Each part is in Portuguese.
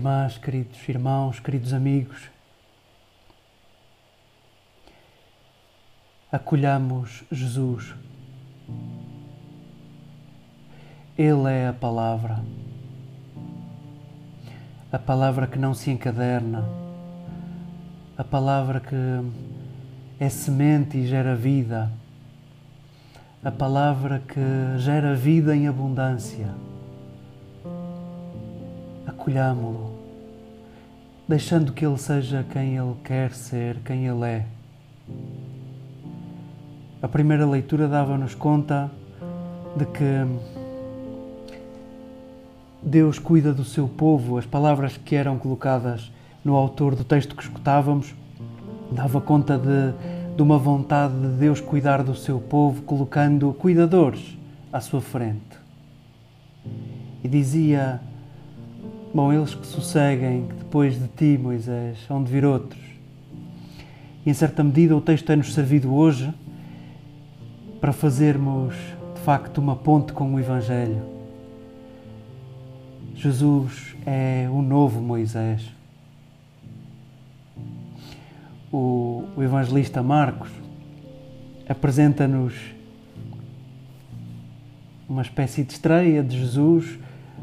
Irmãs, queridos irmãos, queridos amigos, acolhamos Jesus. Ele é a palavra, a palavra que não se encaderna, a palavra que é semente e gera vida, a palavra que gera vida em abundância acolhamo-lo, deixando que ele seja quem ele quer ser, quem ele é. A primeira leitura dava-nos conta de que Deus cuida do seu povo. As palavras que eram colocadas no autor do texto que escutávamos dava conta de, de uma vontade de Deus cuidar do seu povo, colocando cuidadores à sua frente. E dizia Bom, eles que sosseguem, que depois de ti, Moisés, hão de vir outros. E em certa medida o texto é-nos servido hoje para fazermos de facto uma ponte com o Evangelho. Jesus é o novo Moisés. O, o evangelista Marcos apresenta-nos uma espécie de estreia de Jesus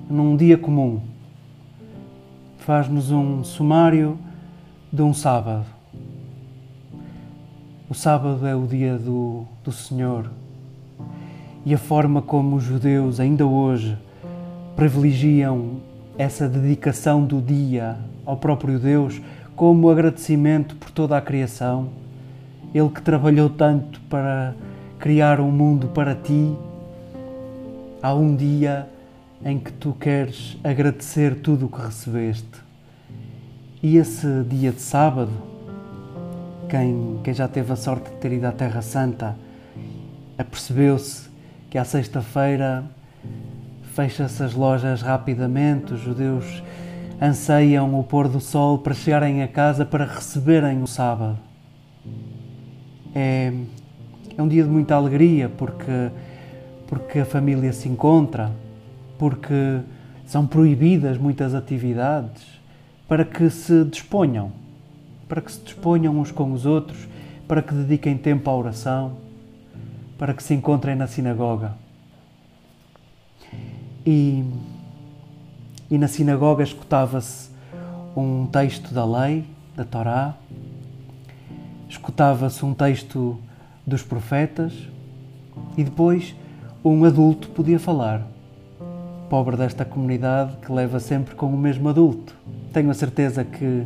num dia comum faz-nos um sumário de um sábado. O sábado é o dia do, do Senhor e a forma como os judeus, ainda hoje, privilegiam essa dedicação do dia ao próprio Deus como agradecimento por toda a criação. Ele que trabalhou tanto para criar um mundo para ti, há um dia em que tu queres agradecer tudo o que recebeste. E esse dia de sábado, quem, quem já teve a sorte de ter ido à Terra Santa, apercebeu-se que à sexta-feira fecha-se as lojas rapidamente, os judeus anseiam o pôr do sol para chegarem a casa para receberem o sábado. É, é um dia de muita alegria porque, porque a família se encontra, porque são proibidas muitas atividades, para que se disponham, para que se disponham uns com os outros, para que dediquem tempo à oração, para que se encontrem na sinagoga. E, e na sinagoga escutava-se um texto da lei, da Torá, escutava-se um texto dos profetas e depois um adulto podia falar pobre desta comunidade que leva sempre com o mesmo adulto. Tenho a certeza que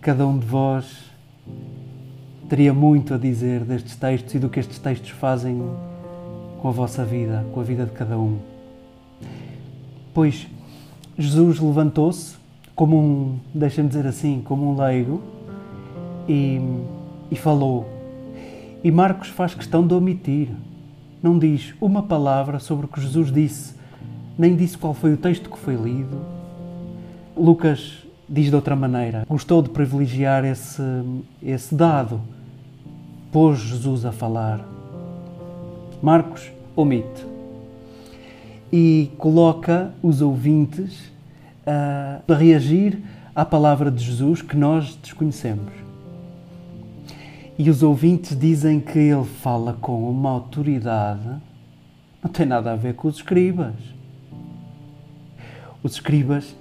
cada um de vós teria muito a dizer destes textos e do que estes textos fazem com a vossa vida, com a vida de cada um. Pois Jesus levantou-se como um, deixem-me dizer assim, como um leigo e, e falou. E Marcos faz questão de omitir. Não diz uma palavra sobre o que Jesus disse nem disse qual foi o texto que foi lido. Lucas diz de outra maneira, gostou de privilegiar esse, esse dado, pôs Jesus a falar. Marcos omite e coloca os ouvintes uh, a reagir à palavra de Jesus que nós desconhecemos. E os ouvintes dizem que ele fala com uma autoridade, não tem nada a ver com os escribas. Os escribas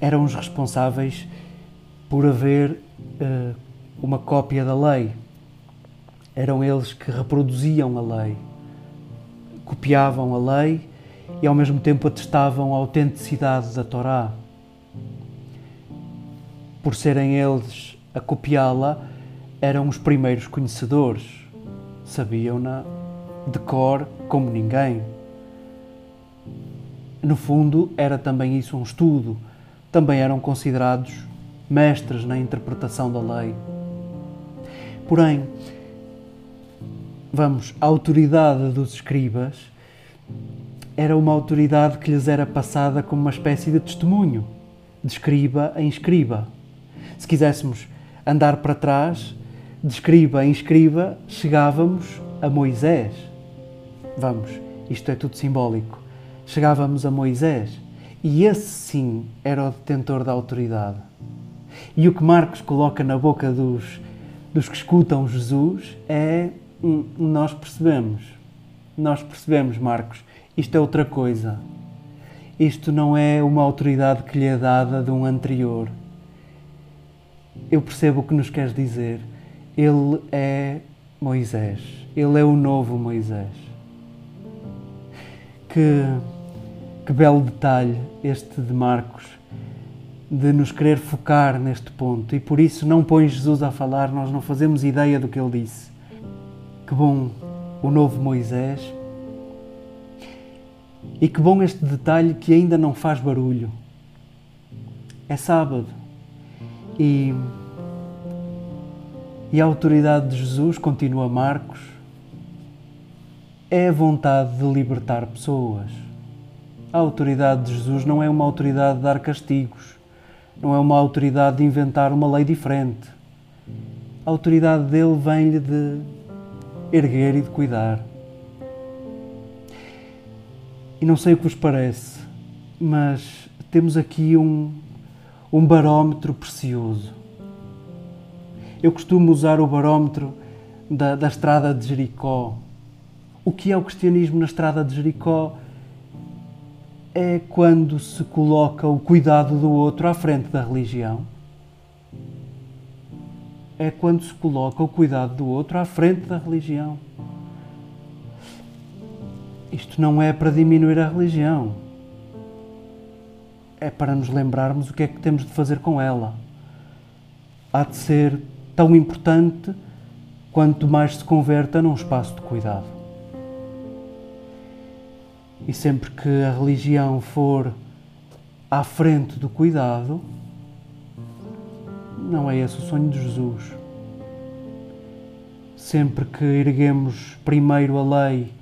eram os responsáveis por haver uh, uma cópia da lei. Eram eles que reproduziam a lei, copiavam a lei e ao mesmo tempo atestavam a autenticidade da Torá. Por serem eles a copiá-la, eram os primeiros conhecedores, sabiam-na de cor como ninguém. No fundo, era também isso um estudo. Também eram considerados mestres na interpretação da lei. Porém, vamos, a autoridade dos escribas era uma autoridade que lhes era passada como uma espécie de testemunho, de escriba em escriba. Se quiséssemos andar para trás, de escriba em escriba, chegávamos a Moisés. Vamos, isto é tudo simbólico chegávamos a Moisés E esse sim era o detentor da autoridade. E o que Marcos coloca na boca dos, dos que escutam Jesus é: hum, nós percebemos, nós percebemos, Marcos, isto é outra coisa. Isto não é uma autoridade que lhe é dada de um anterior. Eu percebo o que nos queres dizer. Ele é Moisés. Ele é o novo Moisés. Que, que belo detalhe este de Marcos, de nos querer focar neste ponto. E por isso não põe Jesus a falar, nós não fazemos ideia do que ele disse. Que bom o novo Moisés. E que bom este detalhe que ainda não faz barulho. É sábado. E e a autoridade de Jesus, continua Marcos, é a vontade de libertar pessoas. A autoridade de Jesus não é uma autoridade de dar castigos, não é uma autoridade de inventar uma lei diferente. A autoridade dele vem-lhe de erguer e de cuidar. E não sei o que vos parece, mas temos aqui um, um barómetro precioso eu costumo usar o barómetro da, da estrada de Jericó. O que é o cristianismo na estrada de Jericó? É quando se coloca o cuidado do outro à frente da religião. É quando se coloca o cuidado do outro à frente da religião. Isto não é para diminuir a religião. É para nos lembrarmos o que é que temos de fazer com ela. Há de ser tão importante quanto mais se converta num espaço de cuidado. E sempre que a religião for à frente do cuidado, não é esse o sonho de Jesus. Sempre que erguemos primeiro a lei,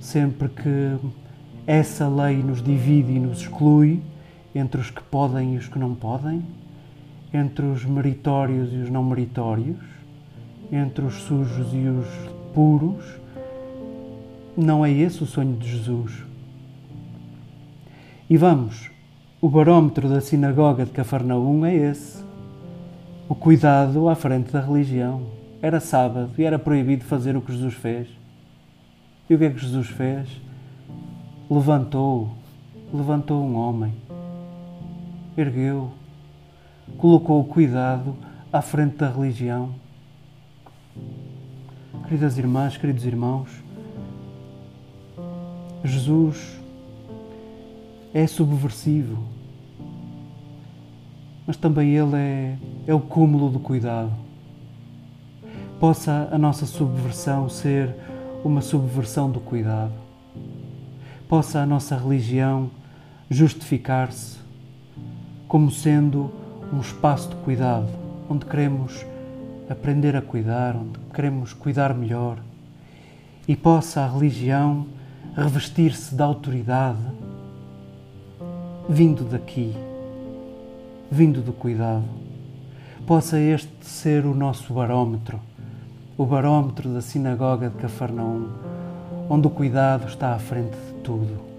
sempre que essa lei nos divide e nos exclui entre os que podem e os que não podem, entre os meritórios e os não meritórios, entre os sujos e os puros. Não é esse o sonho de Jesus. E vamos, o barómetro da sinagoga de Cafarnaum é esse. O cuidado à frente da religião. Era sábado e era proibido fazer o que Jesus fez. E o que é que Jesus fez? Levantou, levantou um homem, ergueu, colocou o cuidado à frente da religião. Queridas irmãs, queridos irmãos, Jesus é subversivo, mas também Ele é, é o cúmulo do cuidado. Possa a nossa subversão ser uma subversão do cuidado. Possa a nossa religião justificar-se como sendo um espaço de cuidado, onde queremos aprender a cuidar, onde queremos cuidar melhor e possa a religião revestir-se da autoridade vindo daqui, vindo do cuidado. Possa este ser o nosso barómetro, o barómetro da sinagoga de Cafarnaum, onde o cuidado está à frente de tudo.